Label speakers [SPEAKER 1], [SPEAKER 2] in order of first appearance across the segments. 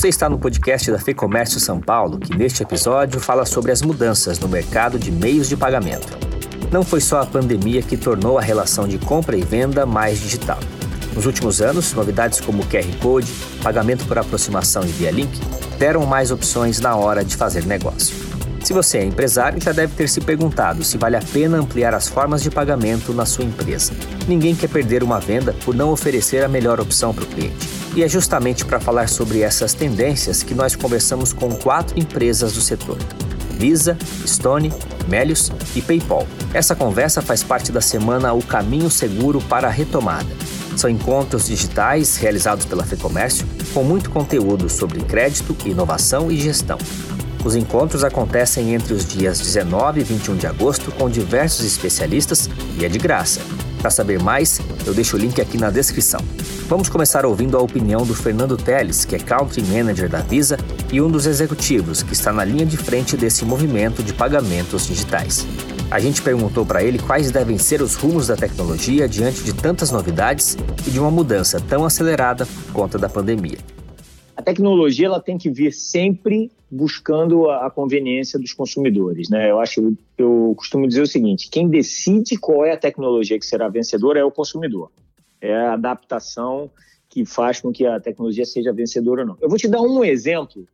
[SPEAKER 1] Você está no podcast da FEComércio São Paulo, que neste episódio fala sobre as mudanças no mercado de meios de pagamento. Não foi só a pandemia que tornou a relação de compra e venda mais digital. Nos últimos anos, novidades como QR Code, pagamento por aproximação e via link deram mais opções na hora de fazer negócio. Se você é empresário, já deve ter se perguntado se vale a pena ampliar as formas de pagamento na sua empresa. Ninguém quer perder uma venda por não oferecer a melhor opção para o cliente. E é justamente para falar sobre essas tendências que nós conversamos com quatro empresas do setor: Visa, Stone, Melius e PayPal. Essa conversa faz parte da semana O Caminho Seguro para a Retomada. São encontros digitais realizados pela FEComércio com muito conteúdo sobre crédito, inovação e gestão. Os encontros acontecem entre os dias 19 e 21 de agosto com diversos especialistas e é de graça. Para saber mais, eu deixo o link aqui na descrição. Vamos começar ouvindo a opinião do Fernando Teles, que é Country Manager da Visa e um dos executivos que está na linha de frente desse movimento de pagamentos digitais. A gente perguntou para ele quais devem ser os rumos da tecnologia diante de tantas novidades e de uma mudança tão acelerada por conta da pandemia
[SPEAKER 2] a tecnologia ela tem que vir sempre buscando a, conveniência dos consumidores, né? Eu acho, eu costumo dizer o seguinte: quem decide qual é a tecnologia que será vencedora é o consumidor. É a adaptação que faz com que a tecnologia seja vencedora ou não. Eu vou te dar um exemplo,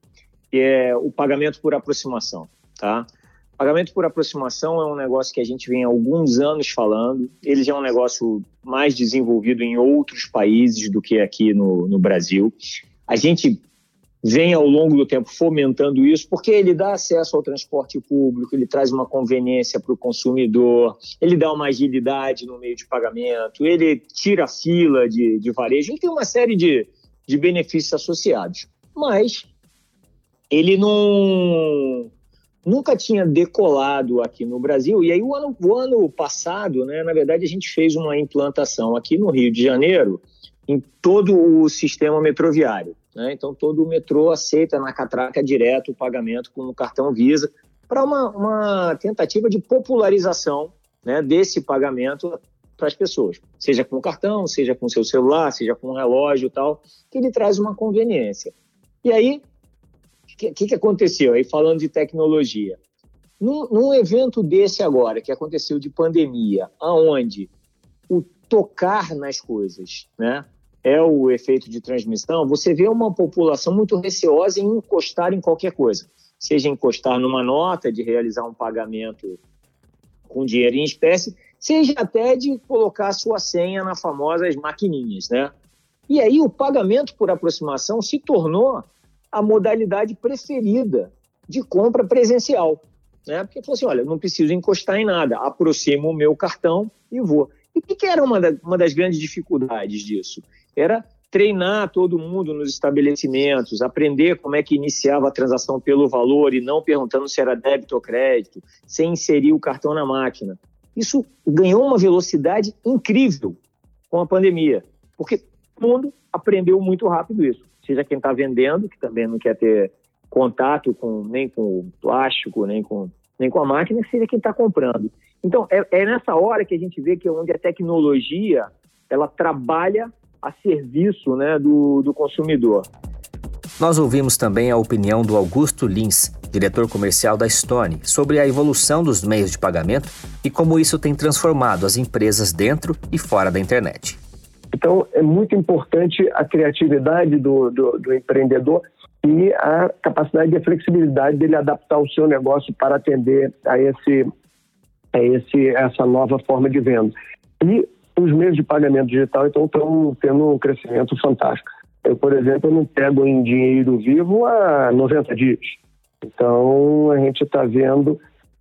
[SPEAKER 2] que é o pagamento por aproximação, tá? Pagamento por aproximação é um negócio que a gente vem há alguns anos falando. Ele já é um negócio mais desenvolvido em outros países do que aqui no, no Brasil. A gente vem ao longo do tempo fomentando isso, porque ele dá acesso ao transporte público, ele traz uma conveniência para o consumidor, ele dá uma agilidade no meio de pagamento, ele tira a fila de, de varejo, ele tem uma série de, de benefícios associados. Mas ele não nunca tinha decolado aqui no Brasil. E aí, o ano, o ano passado, né, na verdade, a gente fez uma implantação aqui no Rio de Janeiro em todo o sistema metroviário. Né? Então, todo o metrô aceita na catraca direto o pagamento com o cartão Visa para uma, uma, tentativa de popularização né, desse pagamento para as pessoas, seja com cartão, seja com seu celular, seja com relógio e tal, que ele traz uma conveniência. E aí, o que, que, aconteceu? Aí falando de tecnologia, num, num evento desse agora, que aconteceu de pandemia, aonde o tocar nas coisas, né, é o efeito de transmissão, você vê uma população muito receosa em encostar em qualquer coisa, seja encostar numa nota de realizar um pagamento com dinheiro em espécie, seja até de colocar sua senha na famosas maquininhas, né? E aí o pagamento por aproximação se tornou a modalidade preferida de compra presencial, né? Porque falou assim, olha, não preciso encostar em nada, aproximo o meu cartão e vou. E o que era uma, da, uma das grandes dificuldades disso? Era treinar todo mundo nos estabelecimentos, aprender como é que iniciava a transação pelo valor e não perguntando se era débito ou crédito, sem inserir o cartão na máquina. Isso ganhou uma velocidade incrível com a pandemia, porque todo mundo aprendeu muito rápido isso. Seja quem está vendendo, que também não quer ter contato com, nem com o plástico, nem com, nem com a máquina, seja quem está comprando. Então, é, é nessa hora que a gente vê que é onde a tecnologia ela trabalha a serviço né, do, do consumidor.
[SPEAKER 1] Nós ouvimos também a opinião do Augusto Lins, diretor comercial da Stone, sobre a evolução dos meios de pagamento e como isso tem transformado as empresas dentro e fora da internet.
[SPEAKER 3] Então, é muito importante a criatividade do, do, do empreendedor e a capacidade e a flexibilidade dele adaptar o seu negócio para atender a esse é esse, essa nova forma de venda. E os meios de pagamento digital então estão tendo um crescimento fantástico. Eu, por exemplo, não pego em dinheiro vivo há 90 dias. Então, a gente está vendo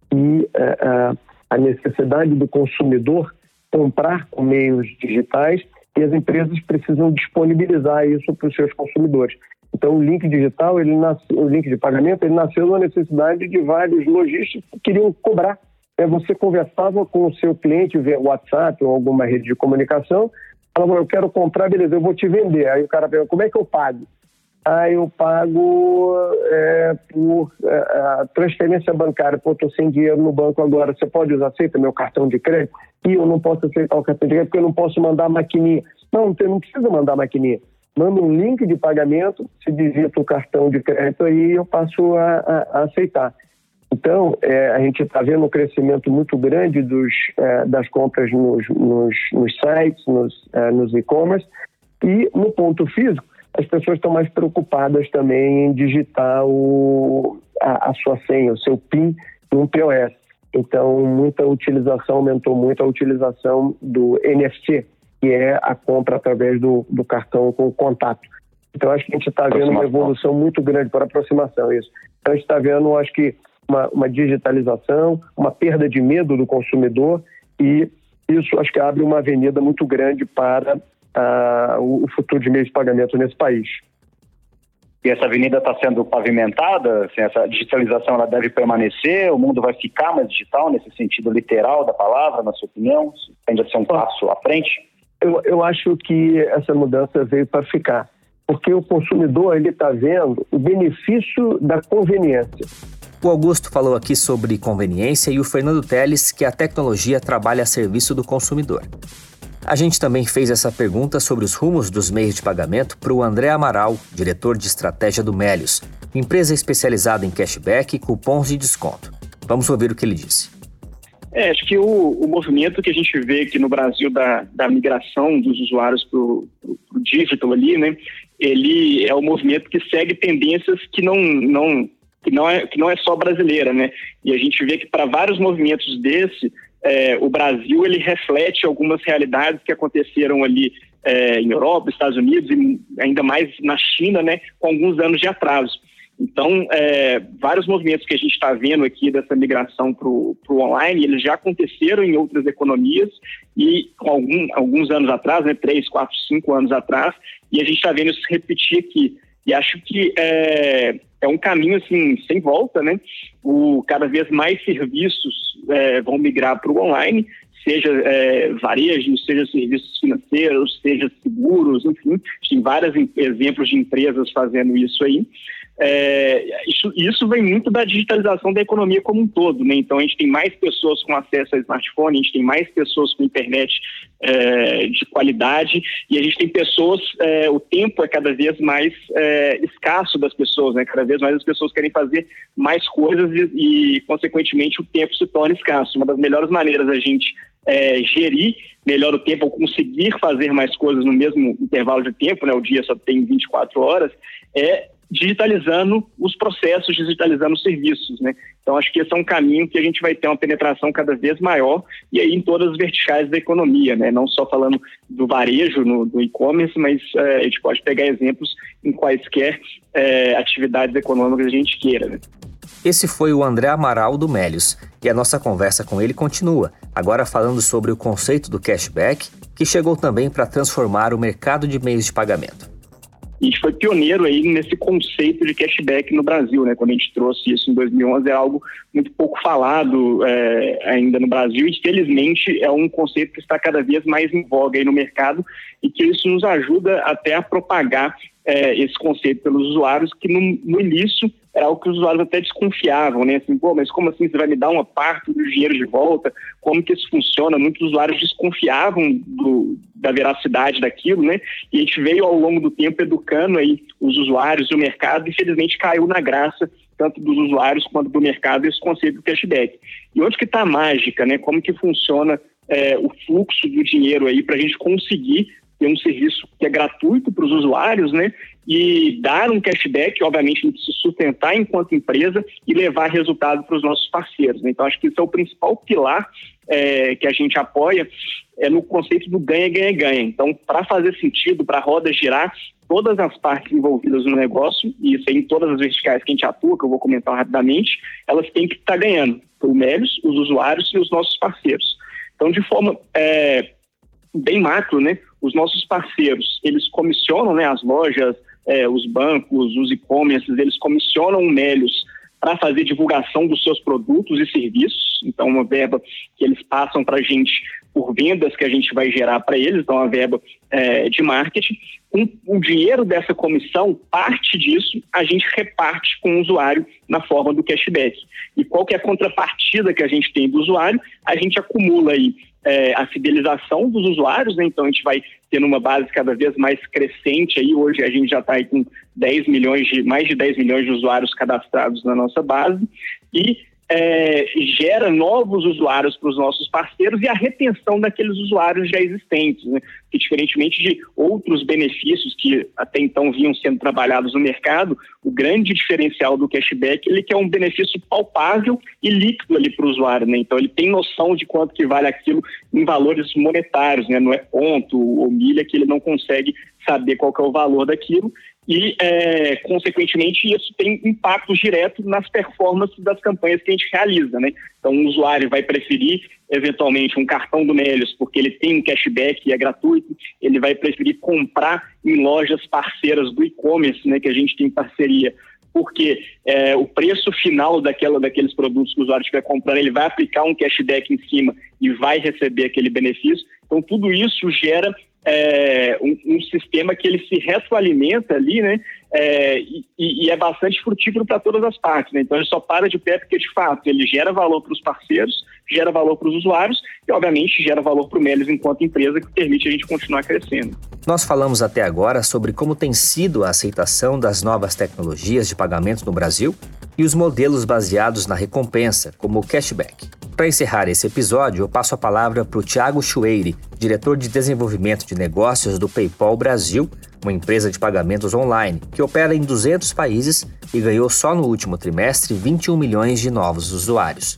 [SPEAKER 3] que é, é, a necessidade do consumidor comprar com meios digitais e as empresas precisam disponibilizar isso para os seus consumidores. Então, o link digital, ele nasce, o link de pagamento, ele nasceu da necessidade de vários lojistas que queriam cobrar você conversava com o seu cliente via WhatsApp ou alguma rede de comunicação, falava, eu quero comprar, beleza, eu vou te vender. Aí o cara pergunta, como é que eu pago? Aí eu pago é, por é, transferência bancária, pô, estou sem dinheiro no banco agora, você pode usar, aceita meu cartão de crédito? E eu não posso aceitar o cartão de crédito porque eu não posso mandar maquininha. Não, não precisa mandar maquininha. manda um link de pagamento, se digita o cartão de crédito aí eu passo a, a, a aceitar. Então, é, a gente está vendo um crescimento muito grande dos, é, das compras nos, nos, nos sites, nos, é, nos e-commerce, e no ponto físico, as pessoas estão mais preocupadas também em digitar o, a, a sua senha, o seu PIN no POS. Então, muita utilização, aumentou muito a utilização do NFC, que é a compra através do, do cartão com contato. Então, acho que a gente está vendo uma evolução muito grande para aproximação, isso. Então, a gente está vendo, acho que, uma, uma digitalização, uma perda de medo do consumidor e isso acho que abre uma avenida muito grande para uh, o futuro de meios de pagamento nesse país.
[SPEAKER 4] E essa avenida está sendo pavimentada? Assim, essa digitalização ela deve permanecer? O mundo vai ficar mais digital nesse sentido literal da palavra, na sua opinião? Tende a ser um passo à frente?
[SPEAKER 3] Eu, eu acho que essa mudança veio para ficar, porque o consumidor ele está vendo o benefício da conveniência.
[SPEAKER 1] O Augusto falou aqui sobre conveniência e o Fernando Teles que a tecnologia trabalha a serviço do consumidor. A gente também fez essa pergunta sobre os rumos dos meios de pagamento para o André Amaral, diretor de estratégia do Melios, empresa especializada em cashback e cupons de desconto. Vamos ouvir o que ele disse.
[SPEAKER 5] É, acho que o, o movimento que a gente vê aqui no Brasil da, da migração dos usuários para o digital ali, né, ele é um movimento que segue tendências que não, não, que não, é, que não é só brasileira, né? E a gente vê que para vários movimentos desse, é, o Brasil ele reflete algumas realidades que aconteceram ali é, em Europa, Estados Unidos e ainda mais na China, né, com alguns anos de atraso. Então, é, vários movimentos que a gente está vendo aqui dessa migração para o online, eles já aconteceram em outras economias e algum, alguns anos atrás, né, três, quatro, cinco anos atrás, e a gente está vendo isso se repetir aqui. E acho que é, é um caminho assim sem volta, né? O cada vez mais serviços é, vão migrar para o online, seja é, varejo, seja serviços financeiros, seja seguros, enfim, tem vários exemplos de empresas fazendo isso aí. É, isso, isso vem muito da digitalização da economia como um todo, né? Então a gente tem mais pessoas com acesso a smartphone, a gente tem mais pessoas com internet é, de qualidade e a gente tem pessoas, é, o tempo é cada vez mais é, escasso das pessoas, né? Cada vez mais as pessoas querem fazer mais coisas e, e consequentemente, o tempo se torna escasso. Uma das melhores maneiras da gente é, gerir melhor o tempo ou conseguir fazer mais coisas no mesmo intervalo de tempo, né? O dia só tem 24 horas, é digitalizando os processos, digitalizando os serviços, né? Então acho que esse é um caminho que a gente vai ter uma penetração cada vez maior e aí em todas as verticais da economia, né? Não só falando do varejo, no, do e-commerce, mas é, a gente pode pegar exemplos em quaisquer é, atividades econômicas a gente queira, né?
[SPEAKER 1] Esse foi o André Amaral do Melios e a nossa conversa com ele continua, agora falando sobre o conceito do cashback, que chegou também para transformar o mercado de meios de pagamento
[SPEAKER 5] a gente foi pioneiro aí nesse conceito de cashback no Brasil, né? Quando a gente trouxe isso em 2011, é algo muito pouco falado é, ainda no Brasil e, felizmente, é um conceito que está cada vez mais em voga aí no mercado e que isso nos ajuda até a propagar é, esse conceito pelos usuários, que no, no início era algo que os usuários até desconfiavam, né? Assim, pô, mas como assim você vai me dar uma parte do dinheiro de volta? Como que isso funciona? Muitos usuários desconfiavam do, da veracidade daquilo, né? E a gente veio ao longo do tempo educando aí os usuários e o mercado, infelizmente caiu na graça tanto dos usuários quanto do mercado esse conceito do cashback. E onde que está a mágica, né? Como que funciona é, o fluxo do dinheiro aí para a gente conseguir ter um serviço que é gratuito para os usuários, né? E dar um cashback, obviamente, se sustentar enquanto empresa e levar resultado para os nossos parceiros. Né? Então, acho que isso é o principal pilar é, que a gente apoia é no conceito do ganha, ganha, ganha. Então, para fazer sentido, para a roda girar, todas as partes envolvidas no negócio, e isso em todas as verticais que a gente atua, que eu vou comentar rapidamente, elas têm que estar tá ganhando. O Melios, os usuários e os nossos parceiros. Então, de forma é, bem macro, né? Os nossos parceiros, eles comissionam, né? As lojas, é, os bancos, os e-commerces, eles comissionam o Melios para fazer divulgação dos seus produtos e serviços. Então, uma verba que eles passam para a gente por vendas que a gente vai gerar para eles, então a verba é, de marketing. Com o dinheiro dessa comissão, parte disso a gente reparte com o usuário na forma do cashback. E qual que é a contrapartida que a gente tem do usuário? A gente acumula aí é, a fidelização dos usuários, né? então a gente vai tendo uma base cada vez mais crescente aí, hoje a gente já está com 10 milhões de, mais de 10 milhões de usuários cadastrados na nossa base, e é, gera novos usuários para os nossos parceiros e a retenção daqueles usuários já existentes, né? que diferentemente de outros benefícios que até então vinham sendo trabalhados no mercado, o grande diferencial do cashback ele que é um benefício palpável e líquido ali para o usuário, né? então ele tem noção de quanto que vale aquilo em valores monetários, né? não é ponto ou milha que ele não consegue saber qual é o valor daquilo e, é, consequentemente, isso tem impacto direto nas performances das campanhas que a gente realiza. Né? Então, o usuário vai preferir, eventualmente, um cartão do Melios, porque ele tem um cashback e é gratuito, ele vai preferir comprar em lojas parceiras do e-commerce, né, que a gente tem parceria, porque é, o preço final daquela, daqueles produtos que o usuário estiver comprando, ele vai aplicar um cashback em cima e vai receber aquele benefício. Então, tudo isso gera é, um, um, sistema que ele se retroalimenta ali, né? É, e, e, é bastante frutífero para todas as partes. Né? Então ele só para de pé porque, de fato, ele gera valor para os parceiros, gera valor para os usuários e, obviamente, gera valor para o Melis enquanto empresa que permite a gente continuar crescendo.
[SPEAKER 1] Nós falamos até agora sobre como tem sido a aceitação das novas tecnologias de pagamento no Brasil e os modelos baseados na recompensa, como o cashback. Para encerrar esse episódio, eu passo a palavra para o Thiago Chueire, diretor de desenvolvimento de negócios do PayPal Brasil, uma empresa de pagamentos online que opera em 200 países e ganhou só no último trimestre 21 milhões de novos usuários.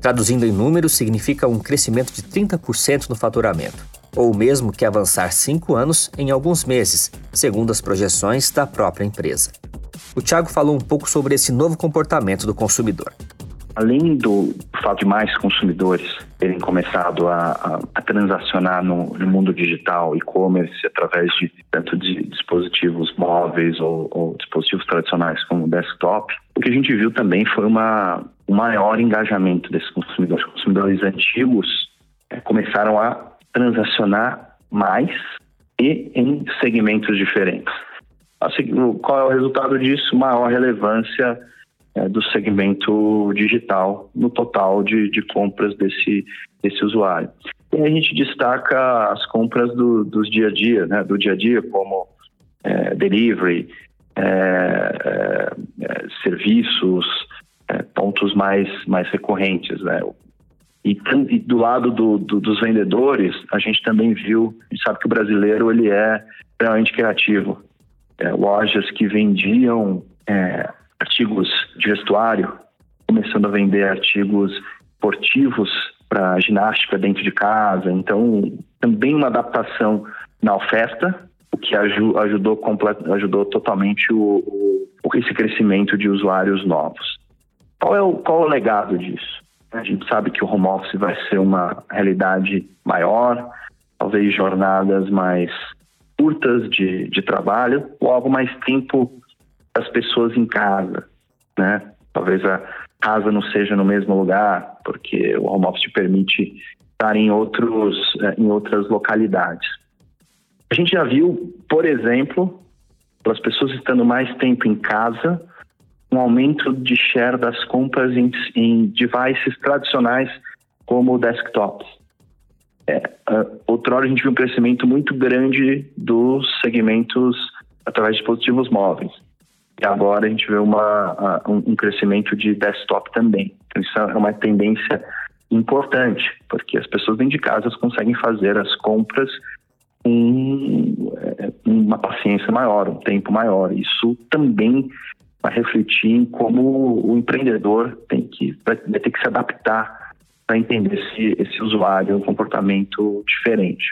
[SPEAKER 1] Traduzindo em números, significa um crescimento de 30% no faturamento, ou mesmo que avançar cinco anos em alguns meses, segundo as projeções da própria empresa. O Thiago falou um pouco sobre esse novo comportamento do consumidor
[SPEAKER 4] além do fato de mais consumidores terem começado a, a, a transacionar no, no, mundo digital, e-commerce, através de tanto de dispositivos móveis ou, ou, dispositivos tradicionais como desktop, o que a gente viu também foi uma, um maior engajamento desses consumidores. Consumidores antigos é, começaram a transacionar mais e em segmentos diferentes. Assim, qual é o resultado disso? Maior relevância é, do segmento digital no total de, de compras desse, desse usuário. E a gente destaca as compras do, dos dia a dia, né, do dia a dia, como é, delivery, é, é, é serviços, é, pontos mais, mais recorrentes. Né? E, e do lado do, do, dos vendedores, a gente também viu, a gente sabe que o brasileiro ele é realmente criativo. lojas que vendiam artigos de vestuário, começando a vender artigos esportivos para ginástica dentro de casa. Então, também uma adaptação na oferta, o que ajudou, ajudou totalmente o, o, esse crescimento de usuários novos. Qual é, o, qual é o legado disso? A gente sabe que o home office vai ser uma realidade maior, talvez jornadas mais curtas de, de trabalho, logo mais tempo as pessoas em casa, né? Talvez a casa não seja no mesmo lugar, porque o home office permite estar em, outros, eh, em outras localidades. A gente já viu, por exemplo, pelas pessoas estando mais tempo em casa, um aumento de share das compras em, em devices tradicionais como desktops. É, uh, outrora a gente viu um crescimento muito grande dos segmentos através de dispositivos móveis. E agora a gente vê uma, um crescimento de desktop também. Então, isso é uma tendência importante, porque as pessoas dentro de casa conseguem fazer as compras com é, uma paciência maior, um tempo maior. Isso também vai refletir em como o empreendedor tem que, vai ter que se adaptar para entender esse, esse usuário, um comportamento diferente.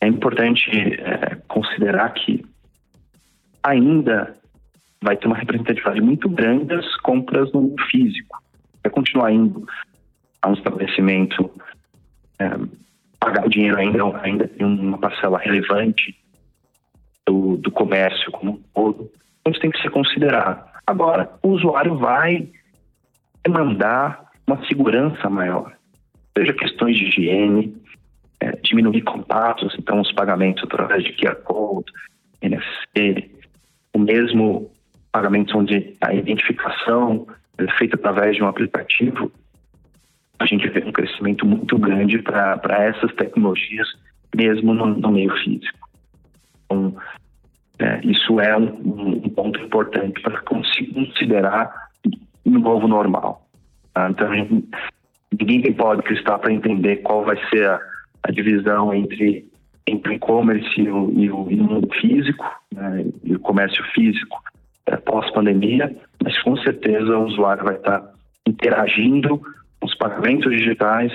[SPEAKER 4] É importante é, considerar que ainda vai ter uma representatividade muito grande das compras no físico. Vai continuar indo a um estabelecimento, é, pagar o dinheiro ainda, ainda tem uma parcela relevante do, do comércio como um todo. Então, isso tem que ser considerado. Agora, o usuário vai demandar uma segurança maior, seja questões de higiene, é, diminuir contatos, então os pagamentos através de QR Code, NFC, o mesmo pagamentos onde a identificação é feita através de um aplicativo, a gente vê um crescimento muito grande para essas tecnologias, mesmo no, no meio físico. Então, é, isso é um, um ponto importante para considerar um novo normal. Tá? Então, ninguém pode cristal para entender qual vai ser a, a divisão entre entre o e-commerce e, e, o, e o mundo físico, né, e o comércio físico é, pós-pandemia, mas com certeza o usuário vai estar interagindo com os pagamentos digitais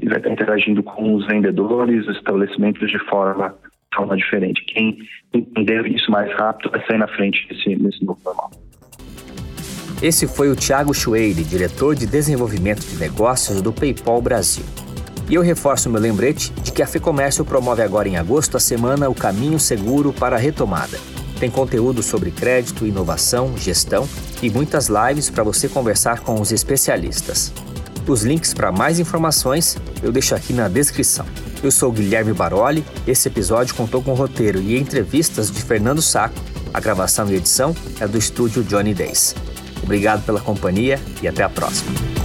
[SPEAKER 4] e vai estar interagindo com os vendedores, os estabelecimentos de forma, forma diferente. Quem entender isso mais rápido vai sair na frente desse, desse novo normal.
[SPEAKER 1] Esse foi o Thiago Chueire, diretor de desenvolvimento de negócios do PayPal Brasil. E eu reforço meu lembrete de que a FEComércio promove agora em agosto a semana O Caminho Seguro para a Retomada. Tem conteúdo sobre crédito, inovação, gestão e muitas lives para você conversar com os especialistas. Os links para mais informações eu deixo aqui na descrição. Eu sou Guilherme Baroli, esse episódio contou com roteiro e entrevistas de Fernando Saco. A gravação e edição é do estúdio Johnny Days. Obrigado pela companhia e até a próxima.